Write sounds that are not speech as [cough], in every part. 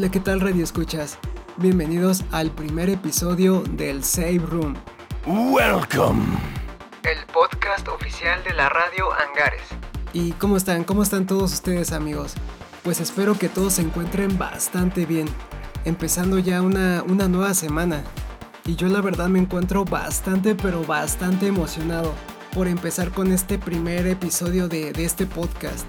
Hola, ¿qué tal Radio Escuchas? Bienvenidos al primer episodio del Save Room. Welcome. El podcast oficial de la radio Angares. ¿Y cómo están? ¿Cómo están todos ustedes amigos? Pues espero que todos se encuentren bastante bien. Empezando ya una, una nueva semana. Y yo la verdad me encuentro bastante pero bastante emocionado por empezar con este primer episodio de, de este podcast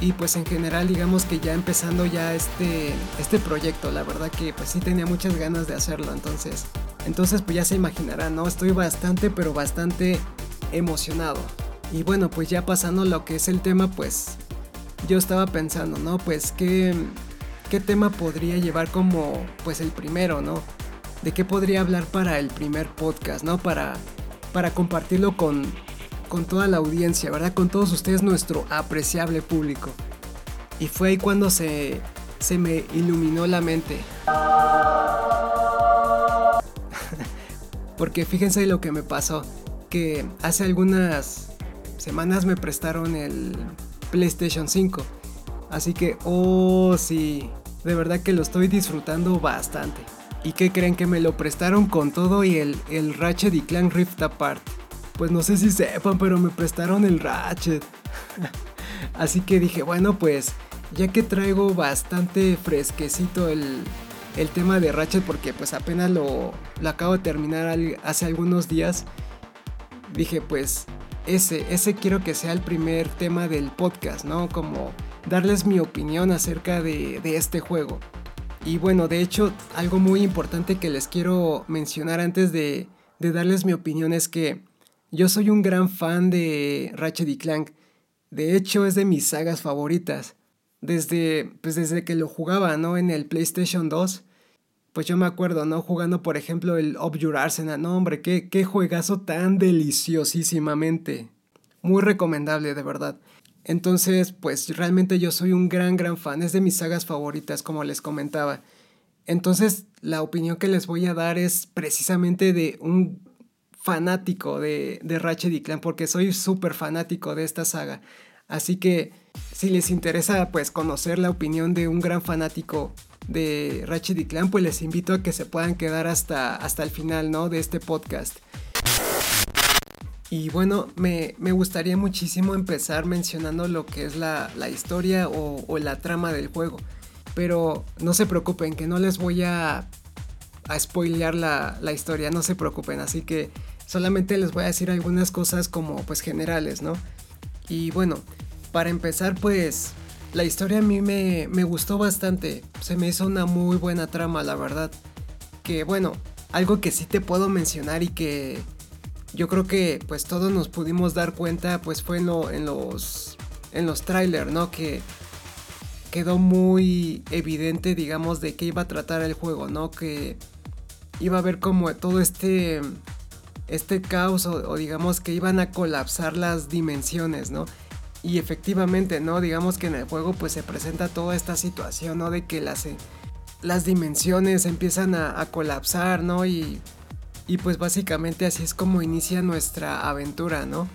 y pues en general digamos que ya empezando ya este, este proyecto, la verdad que pues sí tenía muchas ganas de hacerlo, entonces, entonces pues ya se imaginarán, ¿no? Estoy bastante pero bastante emocionado. Y bueno, pues ya pasando lo que es el tema, pues yo estaba pensando, ¿no? Pues qué, qué tema podría llevar como pues el primero, ¿no? De qué podría hablar para el primer podcast, ¿no? Para, para compartirlo con, con toda la audiencia, ¿verdad? Con todos ustedes, nuestro apreciable público. Y fue ahí cuando se, se me iluminó la mente. [laughs] Porque fíjense lo que me pasó, que hace algunas semanas me prestaron el PlayStation 5. Así que, oh sí, de verdad que lo estoy disfrutando bastante. ¿Y qué creen que me lo prestaron con todo y el, el Ratchet y Clank Rift Apart? Pues no sé si sepan, pero me prestaron el Ratchet. [laughs] Así que dije, bueno, pues ya que traigo bastante fresquecito el, tema de Ratchet, porque pues apenas lo, lo acabo de terminar hace algunos días, dije, pues ese, ese quiero que sea el primer tema del podcast, ¿no? Como darles mi opinión acerca de, de este juego. Y bueno, de hecho, algo muy importante que les quiero mencionar antes de, de darles mi opinión es que yo soy un gran fan de Ratchet y Clank. De hecho, es de mis sagas favoritas. Desde, pues desde que lo jugaba, ¿no? En el PlayStation 2. Pues yo me acuerdo, ¿no? Jugando, por ejemplo, el Your Arsenal. No, hombre, qué, qué juegazo tan deliciosísimamente. Muy recomendable, de verdad. Entonces, pues realmente yo soy un gran, gran fan. Es de mis sagas favoritas, como les comentaba. Entonces, la opinión que les voy a dar es precisamente de un fanático de, de Ratchet y Clank porque soy súper fanático de esta saga. Así que si les interesa pues conocer la opinión de un gran fanático de Ratchet y Clank, pues les invito a que se puedan quedar hasta, hasta el final, ¿no? De este podcast. Y bueno, me, gustaría muchísimo empezar mencionando lo que es la, historia o, la trama del juego. Pero no se preocupen, que no les voy a, a spoilear la, la historia, no se preocupen. Así que Solamente les voy a decir algunas cosas como pues generales, ¿no? Y bueno, para empezar pues la historia a mí me, gustó bastante. Se me hizo una muy buena trama, la verdad. Que bueno, algo que sí te puedo mencionar y que yo creo que pues todos nos pudimos dar cuenta pues fue en, en los en los trailers, ¿no? Que quedó muy evidente, digamos, de qué iba a tratar el juego, ¿no? Que iba a haber como todo este este caos o, digamos que iban a colapsar las dimensiones, ¿no? Y efectivamente, ¿no? Digamos que en el juego pues se presenta toda esta situación, ¿no? De que las, eh, las dimensiones empiezan a, colapsar, ¿no? Y, y, pues básicamente así es como inicia nuestra aventura, ¿no?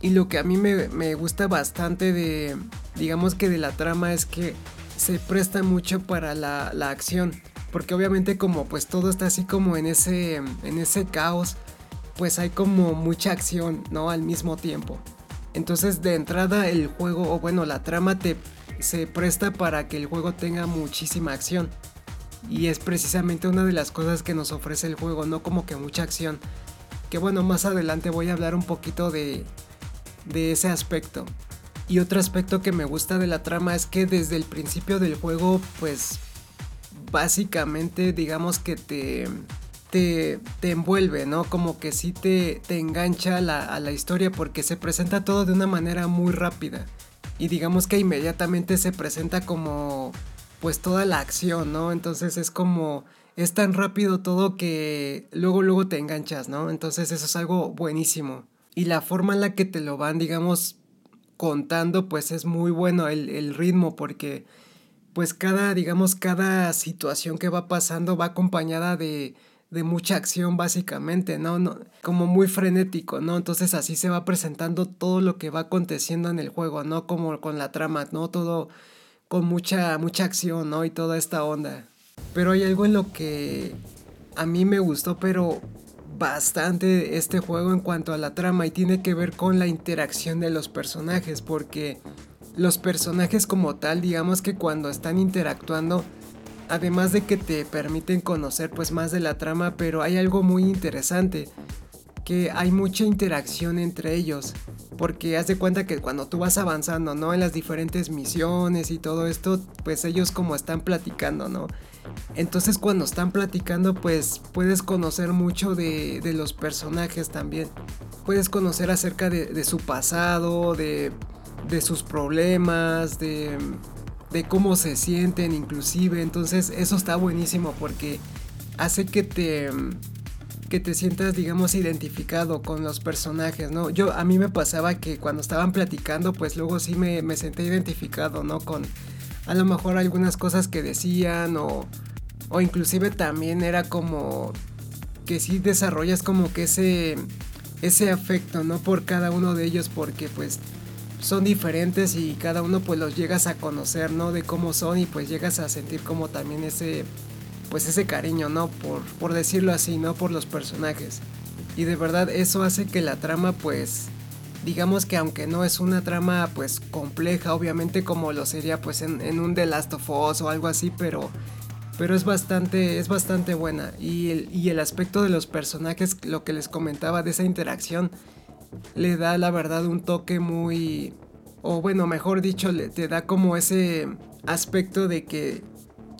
Y lo que a mí me, me gusta bastante de, digamos que de la trama es que se presta mucho para la, la acción. Porque obviamente como pues todo está así como en ese, en ese caos, pues hay como mucha acción, ¿no? Al mismo tiempo. Entonces de entrada el juego, o bueno, la trama te se presta para que el juego tenga muchísima acción. Y es precisamente una de las cosas que nos ofrece el juego, no como que mucha acción. Que bueno, más adelante voy a hablar un poquito de, de ese aspecto. Y otro aspecto que me gusta de la trama es que desde el principio del juego, pues básicamente digamos que te, te, envuelve, ¿no? Como que sí te, te engancha a la historia porque se presenta todo de una manera muy rápida. Y digamos que inmediatamente se presenta como pues toda la acción, ¿no? Entonces es como es tan rápido todo que luego luego te enganchas, ¿no? Entonces eso es algo buenísimo. Y la forma en la que te lo van, digamos, contando, pues es muy bueno el, el ritmo porque pues cada, digamos, cada situación que va pasando va acompañada de de mucha acción básicamente, ¿no? ¿no? Como muy frenético, ¿no? Entonces así se va presentando todo lo que va aconteciendo en el juego, ¿no? Como con la trama, ¿no? Todo con mucha, mucha acción, ¿no? Y toda esta onda. Pero hay algo en lo que a mí me gustó, pero bastante este juego en cuanto a la trama y tiene que ver con la interacción de los personajes, porque los personajes como tal, digamos que cuando están interactuando, además de que te permiten conocer pues más de la trama, pero hay algo muy interesante, que hay mucha interacción entre ellos, porque haz de cuenta que cuando tú vas avanzando, ¿no? En las diferentes misiones y todo esto, pues ellos como están platicando, ¿no? Entonces cuando están platicando, pues puedes conocer mucho de, los personajes también. Puedes conocer acerca de, su pasado, de, de sus problemas, de, de cómo se sienten inclusive. Entonces eso está buenísimo porque hace que te que te sientas digamos identificado con los personajes, ¿no? Yo a mí me pasaba que cuando estaban platicando pues luego sí me, me senté identificado, ¿no? Con a lo mejor algunas cosas que decían o, o inclusive también era como que sí desarrollas como que ese ese afecto, ¿no? Por cada uno de ellos porque pues son diferentes y cada uno pues los llegas a conocer, ¿no? De cómo son y pues llegas a sentir como también ese pues ese cariño, ¿no? Por, por decirlo así, ¿no? Por los personajes. Y de verdad eso hace que la trama pues digamos que aunque no es una trama pues compleja, obviamente como lo sería pues en, un The Last of Us o algo así, pero, pero es bastante, es bastante buena. Y el, y el aspecto de los personajes, lo que les comentaba de esa interacción, le da la verdad un toque muy, o bueno, mejor dicho, le, te da como ese aspecto de que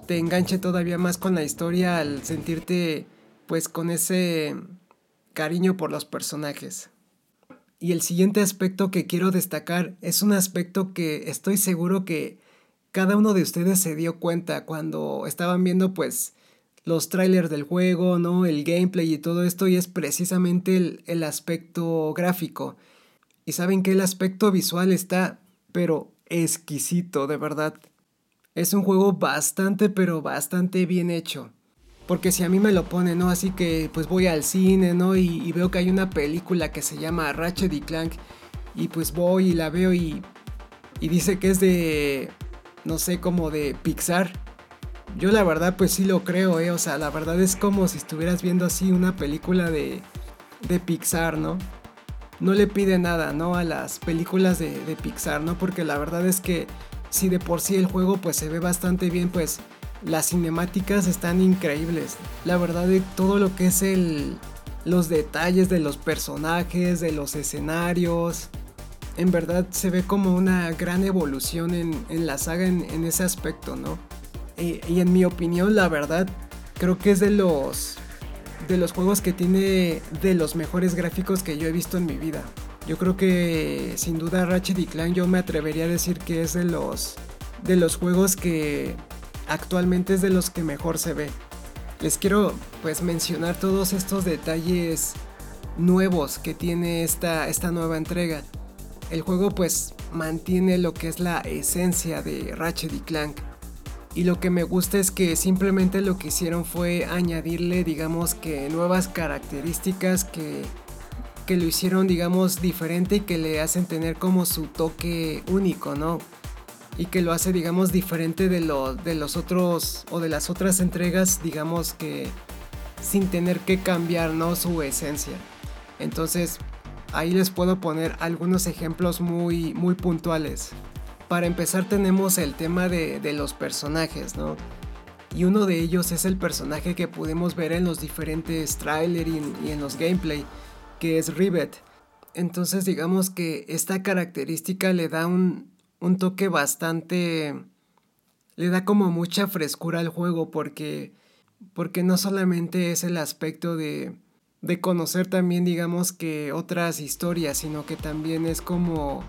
te enganche todavía más con la historia al sentirte pues con ese cariño por los personajes. Y el siguiente aspecto que quiero destacar es un aspecto que estoy seguro que cada uno de ustedes se dio cuenta cuando estaban viendo pues los trailers del juego, ¿no? El gameplay y todo esto y es precisamente el, el aspecto gráfico. Y saben que el aspecto visual está pero exquisito, de verdad. Es un juego bastante pero bastante bien hecho. Porque si a mí me lo pone, ¿no? Así que pues voy al cine, ¿no? Y, veo que hay una película que se llama Ratchet y Clank. Y pues voy y la veo y, y dice que es de, no sé, como de Pixar. Yo la verdad pues sí lo creo, ¿eh? O sea, la verdad es como si estuvieras viendo así una película de, de Pixar, ¿no? No le pide nada, ¿no? A las películas de, de Pixar, ¿no? Porque la verdad es que si de por sí el juego pues se ve bastante bien, pues las cinemáticas están increíbles. La verdad de todo lo que es el los detalles de los personajes, de los escenarios. En verdad se ve como una gran evolución en, la saga en, ese aspecto, ¿no? Y, y, en mi opinión, la verdad, creo que es de los, de los juegos que tiene de los mejores gráficos que yo he visto en mi vida. Yo creo que sin duda Ratchet y Clank yo me atrevería a decir que es de los, de los juegos que actualmente es de los que mejor se ve. Les quiero pues mencionar todos estos detalles nuevos que tiene esta, esta nueva entrega. El juego pues mantiene lo que es la esencia de Ratchet y Clank. Y lo que me gusta es que simplemente lo que hicieron fue añadirle digamos que nuevas características que, que lo hicieron digamos diferente y que le hacen tener como su toque único, ¿no? y que lo hace digamos diferente de, lo, de los otros o de las otras entregas digamos que sin tener que cambiar ¿no? su esencia entonces ahí les puedo poner algunos ejemplos muy muy puntuales para empezar tenemos el tema de, los personajes ¿no? y uno de ellos es el personaje que pudimos ver en los diferentes trailers y, y en los gameplay que es Rivet entonces digamos que esta característica le da un, un toque bastante... le da como mucha frescura al juego porque, porque no solamente es el aspecto de, de conocer también digamos que otras historias, sino que también es como...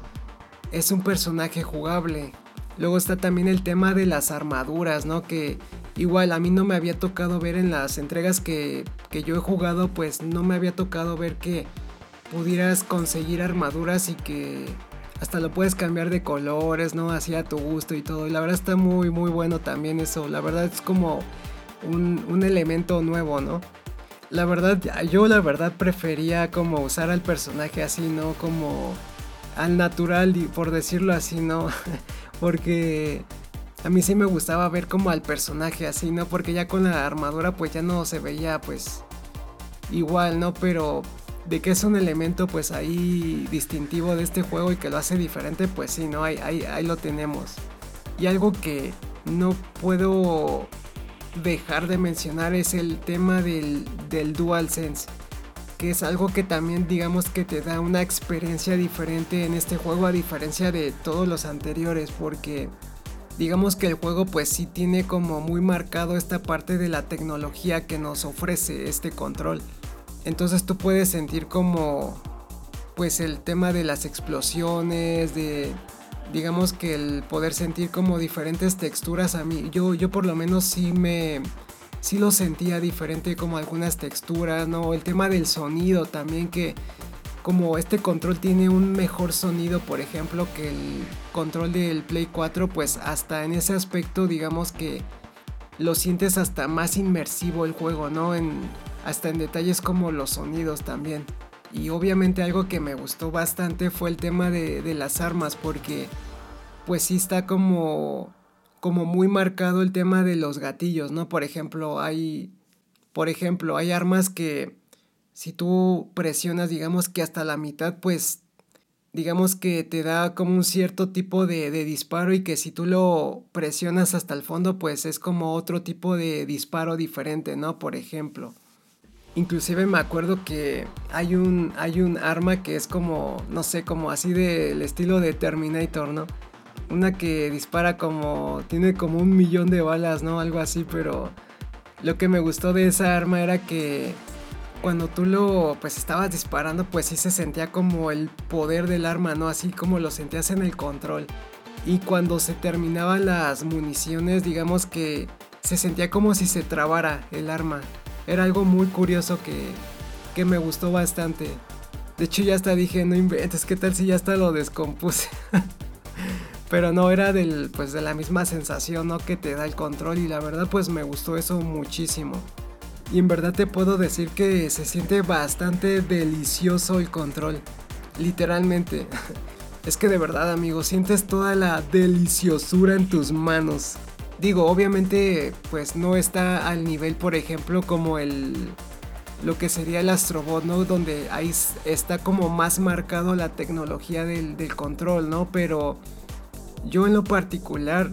es un personaje jugable. Luego está también el tema de las armaduras, ¿no? Que igual a mí no me había tocado ver en las entregas que, que yo he jugado, pues no me había tocado ver que pudieras conseguir armaduras y que hasta lo puedes cambiar de colores, ¿no? Así a tu gusto y todo. Y la verdad está muy, muy bueno también eso. La verdad es como un, elemento nuevo, ¿no? La verdad, yo la verdad prefería como usar al personaje así, ¿no? Como al natural, por decirlo así, ¿no? [laughs] Porque a mí sí me gustaba ver como al personaje así, ¿no? Porque ya con la armadura pues ya no se veía pues igual, ¿no? Pero de que es un elemento pues ahí distintivo de este juego y que lo hace diferente, pues sí, ¿no? Ahí, ahí, lo tenemos. Y algo que no puedo dejar de mencionar es el tema del, del DualSense. Que es algo que también digamos que te da una experiencia diferente en este juego a diferencia de todos los anteriores. Porque digamos que el juego pues sí tiene como muy marcado esta parte de la tecnología que nos ofrece este control. Entonces tú puedes sentir como pues el tema de las explosiones, de digamos que el poder sentir como diferentes texturas a mí, yo, yo por lo menos sí me, sí lo sentía diferente como algunas texturas, ¿no? El tema del sonido también que como este control tiene un mejor sonido, por ejemplo, que el control del Play 4, pues hasta en ese aspecto digamos que lo sientes hasta más inmersivo el juego, ¿no? En, hasta en detalles como los sonidos también. Y obviamente algo que me gustó bastante fue el tema de, las armas, porque pues sí está como, como muy marcado el tema de los gatillos, ¿no? Por ejemplo, hay, por ejemplo, hay armas que si tú presionas, digamos que hasta la mitad, pues digamos que te da como un cierto tipo de, de, disparo y que si tú lo presionas hasta el fondo, pues es como otro tipo de disparo diferente, ¿no? Por ejemplo. Inclusive me acuerdo que hay un, hay un arma que es como, no sé, como así del estilo de Terminator, ¿no? Una que dispara como, tiene como un millón de balas, ¿no? Algo así, pero lo que me gustó de esa arma era que cuando tú lo, pues estabas disparando, pues sí se sentía como el poder del arma, ¿no? Así como lo sentías en el control. Y cuando se terminaban las municiones, digamos que se sentía como si se trabara el arma era algo muy curioso que, que me gustó bastante. De hecho ya hasta dije, no inventes, ¿qué tal si ya hasta lo descompuse? [laughs] Pero no, era del, pues de la misma sensación ¿no? que te da el control y la verdad pues me gustó eso muchísimo. Y en verdad te puedo decir que se siente bastante delicioso el control. Literalmente. [laughs] Es que de verdad amigos, sientes toda la deliciosura en tus manos. Digo, obviamente, pues no está al nivel, por ejemplo, como el lo que sería el Astrobot, ¿no? Donde ahí está como más marcado la tecnología del, del, control, ¿no? Pero yo en lo particular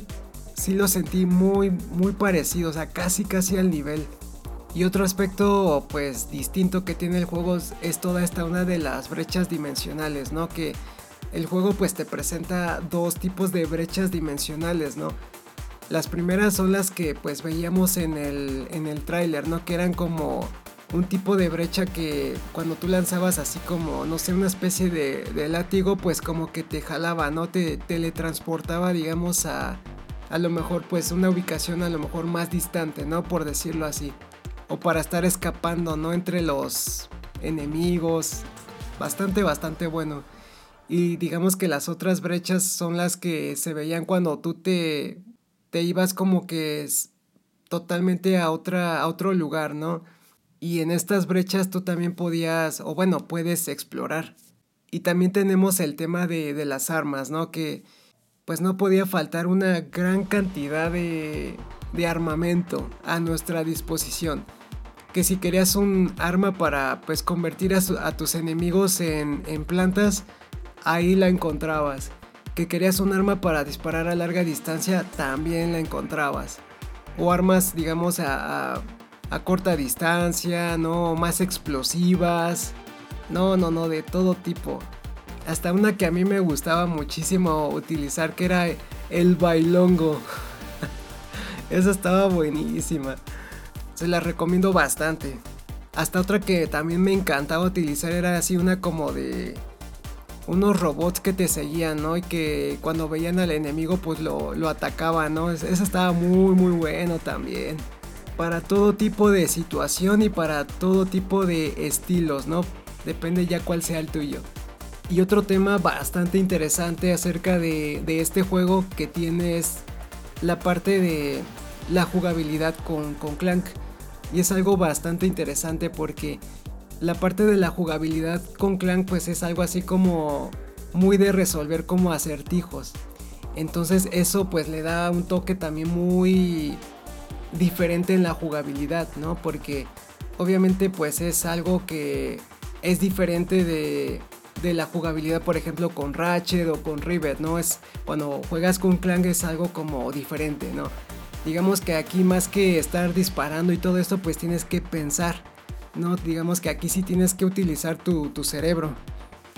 sí lo sentí muy, muy parecido, o sea, casi, casi al nivel. Y otro aspecto, pues, distinto que tiene el juego es toda esta una de las brechas dimensionales, ¿no? Que el juego, pues, te presenta dos tipos de brechas dimensionales, ¿no? Las primeras son las que pues veíamos en el, en el tráiler, ¿no? Que eran como un tipo de brecha que cuando tú lanzabas así como, no sé, una especie de, látigo, pues como que te jalaba, ¿no? Te teletransportaba, digamos, a, a lo mejor pues una ubicación a lo mejor más distante, ¿no? Por decirlo así. O para estar escapando, ¿no? Entre los enemigos. Bastante, bastante bueno. Y digamos que las otras brechas son las que se veían cuando tú te te ibas como que totalmente a, otra, a otro lugar, ¿no? Y en estas brechas tú también podías, o bueno, puedes explorar. Y también tenemos el tema de, de las armas, ¿no? Que pues no podía faltar una gran cantidad de, de armamento a nuestra disposición. Que si querías un arma para pues convertir a, a tus enemigos en, en plantas, ahí la encontrabas que querías un arma para disparar a larga distancia, también la encontrabas. O armas, digamos, a, a, corta distancia, ¿no? Más explosivas. No, no, no, de todo tipo. Hasta una que a mí me gustaba muchísimo utilizar, que era el bailongo. [laughs] Esa estaba buenísima. Se la recomiendo bastante. Hasta otra que también me encantaba utilizar era así una como de unos robots que te seguían, ¿no? Y que cuando veían al enemigo pues lo, lo atacaban, ¿no? Eso estaba muy muy bueno también. Para todo tipo de situación y para todo tipo de estilos, ¿no? Depende ya cuál sea el tuyo. Y otro tema bastante interesante acerca de, este juego que tiene es la parte de la jugabilidad con, con Clank. Y es algo bastante interesante porque la parte de la jugabilidad con Clank pues es algo así como muy de resolver como acertijos. Entonces eso pues le da un toque también muy diferente en la jugabilidad, ¿no? Porque obviamente pues es algo que es diferente de, de la jugabilidad, por ejemplo, con Ratchet o con Rivet, ¿no? Es cuando juegas con Clank es algo como diferente, ¿no? Digamos que aquí más que estar disparando y todo esto, pues tienes que pensar, ¿no? Digamos que aquí sí tienes que utilizar tu, tu cerebro.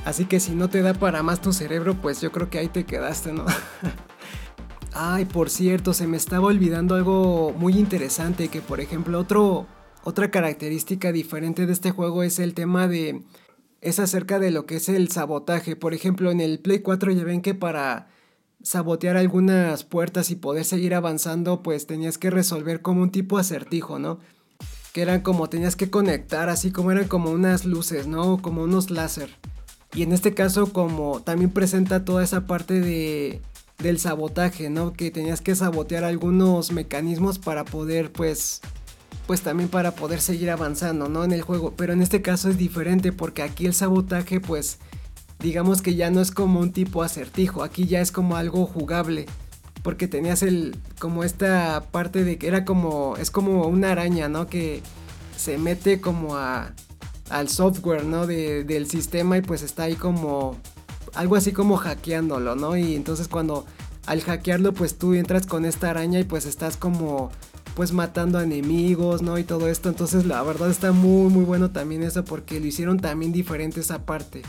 Así que si no te da para más tu cerebro, pues yo creo que ahí te quedaste, ¿no? [laughs] Ay, por cierto, se me estaba olvidando algo muy interesante, que por ejemplo otro, otra característica diferente de este juego es el tema de... es acerca de lo que es el sabotaje. Por ejemplo, en el Play 4 ya ven que para sabotear algunas puertas y poder seguir avanzando, pues tenías que resolver como un tipo acertijo, ¿no? Que eran como tenías que conectar, así como eran como unas luces, ¿no? Como unos láser. Y en este caso como también presenta toda esa parte de del sabotaje, ¿no? Que tenías que sabotear algunos mecanismos para poder pues pues también para poder seguir avanzando, ¿no? En el juego, pero en este caso es diferente porque aquí el sabotaje pues digamos que ya no es como un tipo acertijo, aquí ya es como algo jugable. Porque tenías el, como esta parte de que era como, es como una araña, ¿no? Que se mete como a, al software, ¿no? De, del sistema y pues está ahí como, algo así como hackeándolo, ¿no? Y entonces cuando al hackearlo pues tú entras con esta araña y pues estás como pues matando enemigos, ¿no? Y todo esto. Entonces la verdad está muy muy bueno también eso porque lo hicieron también diferente esa parte.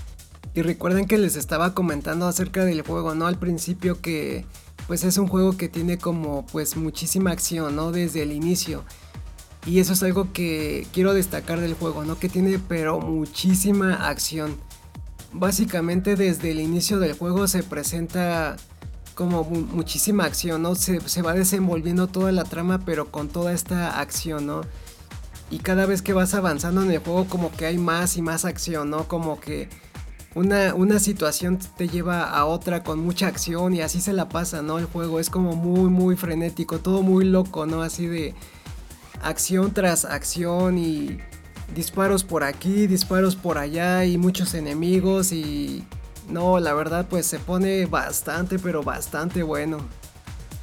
Y recuerden que les estaba comentando acerca del juego, ¿no? Al principio que pues es un juego que tiene como pues muchísima acción, ¿no? Desde el inicio. Y eso es algo que quiero destacar del juego, ¿no? Que tiene pero muchísima acción. Básicamente desde el inicio del juego se presenta como muchísima acción, ¿no? Se, se va desenvolviendo toda la trama pero con toda esta acción, ¿no? Y cada vez que vas avanzando en el juego como que hay más y más acción, ¿no? Como que una, situación te lleva a otra con mucha acción y así se la pasa, ¿no? El juego es como muy, muy frenético, todo muy loco, ¿no? Así de acción tras acción y disparos por aquí, disparos por allá y muchos enemigos y... No, la verdad pues se pone bastante, pero bastante bueno.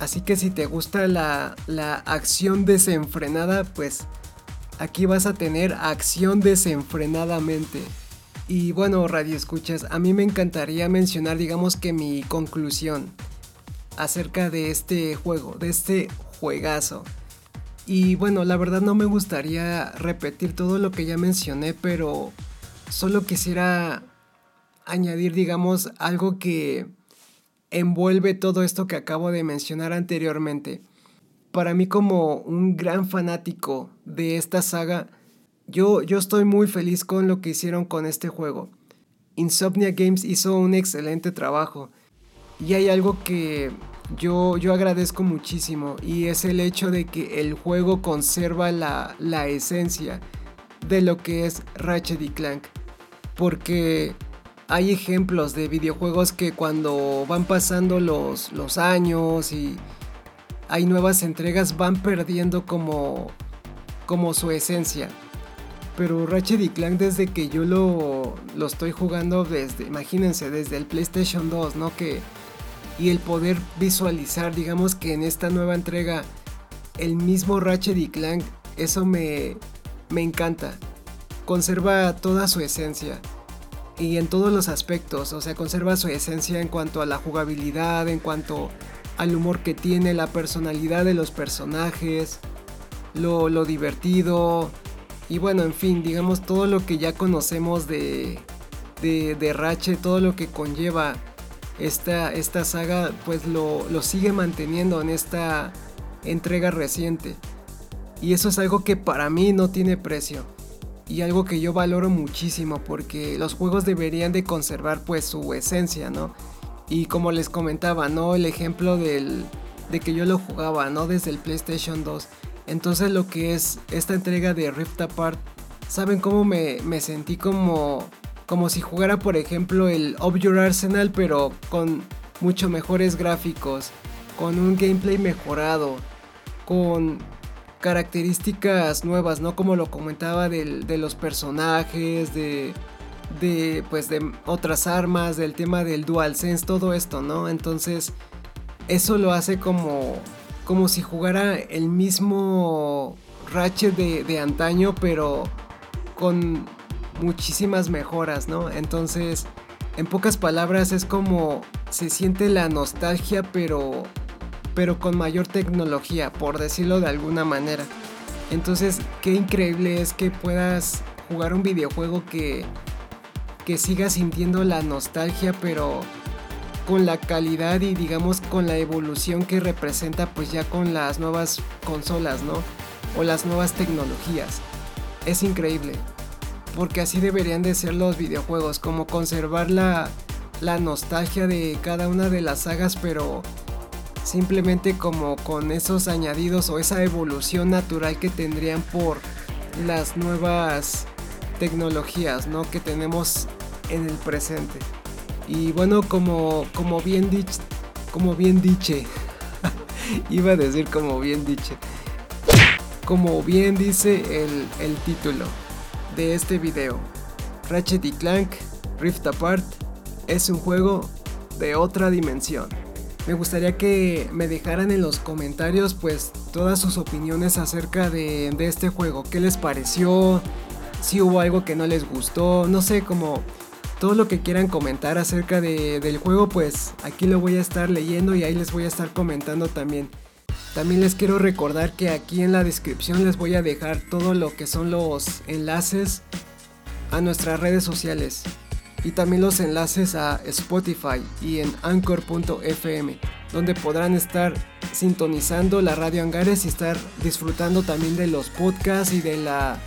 Así que si te gusta la, la acción desenfrenada, pues aquí vas a tener acción desenfrenadamente. Y bueno, radio escuchas, a mí me encantaría mencionar, digamos que mi conclusión acerca de este juego, de este juegazo. Y bueno, la verdad no me gustaría repetir todo lo que ya mencioné, pero solo quisiera añadir, digamos, algo que envuelve todo esto que acabo de mencionar anteriormente. Para mí como un gran fanático de esta saga, yo, estoy muy feliz con lo que hicieron con este juego. Insomnia Games hizo un excelente trabajo. Y hay algo que yo, yo agradezco muchísimo y es el hecho de que el juego conserva la, la esencia de lo que es Ratchet y Clank. Porque hay ejemplos de videojuegos que cuando van pasando los, los años y hay nuevas entregas van perdiendo como, como su esencia. Pero Ratchet y Clank desde que yo lo, lo estoy jugando desde, imagínense, desde el PlayStation 2, ¿no? Que, y el poder visualizar, digamos que en esta nueva entrega, el mismo Ratchet y Clank, eso me, me encanta. Conserva toda su esencia. Y en todos los aspectos, o sea, conserva su esencia en cuanto a la jugabilidad, en cuanto al humor que tiene, la personalidad de los personajes, lo, lo divertido, y bueno, en fin, digamos todo lo que ya conocemos de, de, de Ratchet, todo lo que conlleva esta, esta saga, pues lo, lo sigue manteniendo en esta entrega reciente. Y eso es algo que para mí no tiene precio. Y algo que yo valoro muchísimo porque los juegos deberían de conservar pues su esencia, ¿no? Y como les comentaba, ¿no? El ejemplo del, de que yo lo jugaba, ¿no? Desde el PlayStation 2. Entonces lo que es esta entrega de Rift Apart, ¿saben cómo me, sentí como, como si jugara por ejemplo el Of Your Arsenal pero con mucho mejores gráficos, con un gameplay mejorado, con características nuevas, ¿no? Como lo comentaba de los personajes, de, de, pues de otras armas, del tema del DualSense, todo esto, ¿no? Entonces eso lo hace como, como si jugara el mismo Ratchet de, de antaño, pero con muchísimas mejoras, ¿no? Entonces, en pocas palabras, es como se siente la nostalgia, pero, pero con mayor tecnología, por decirlo de alguna manera. Entonces, qué increíble es que puedas jugar un videojuego que, que siga sintiendo la nostalgia, pero con la calidad y digamos con la evolución que representa pues ya con las nuevas consolas, ¿no? O las nuevas tecnologías. Es increíble. Porque así deberían de ser los videojuegos, como conservar la, la nostalgia de cada una de las sagas, pero simplemente como con esos añadidos o esa evolución natural que tendrían por las nuevas tecnologías, ¿no? Que tenemos en el presente. Y bueno, como, como bien dicho, como bien diche, [laughs] iba a decir como bien diche, como bien dice el, el título de este video, Ratchet y Clank Rift Apart es un juego de otra dimensión. Me gustaría que me dejaran en los comentarios pues todas sus opiniones acerca de, de este juego. ¿Qué les pareció? Si hubo algo que no les gustó. No sé, como todo lo que quieran comentar acerca del juego, pues aquí lo voy a estar leyendo y ahí les voy a estar comentando también. También les quiero recordar que aquí en la descripción les voy a dejar todo lo que son los enlaces a nuestras redes sociales y también los enlaces a Spotify y en anchor.fm donde podrán estar sintonizando la radio Angares y estar disfrutando también de los podcasts y de la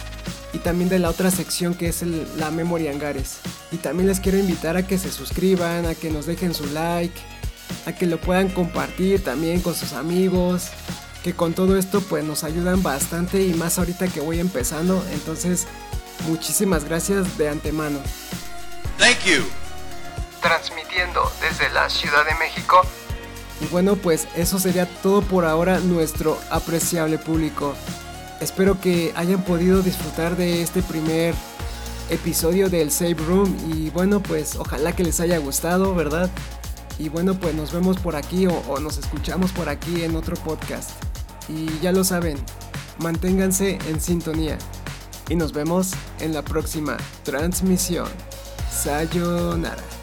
y también de la otra sección que es la memoria Angares. Y también les quiero invitar a que se suscriban, a que nos dejen su like, a que lo puedan compartir también con sus amigos, que con todo esto pues nos ayudan bastante y más ahorita que voy empezando, entonces muchísimas gracias de antemano. Thank you. Transmitiendo desde la Ciudad de México. Y bueno, pues eso sería todo por ahora nuestro apreciable público. Espero que hayan podido disfrutar de este primer episodio del Save Room y bueno pues ojalá que les haya gustado, ¿verdad? Y bueno pues nos vemos por aquí o, nos escuchamos por aquí en otro podcast. Y ya lo saben, manténganse en sintonía y nos vemos en la próxima transmisión. Sayonara.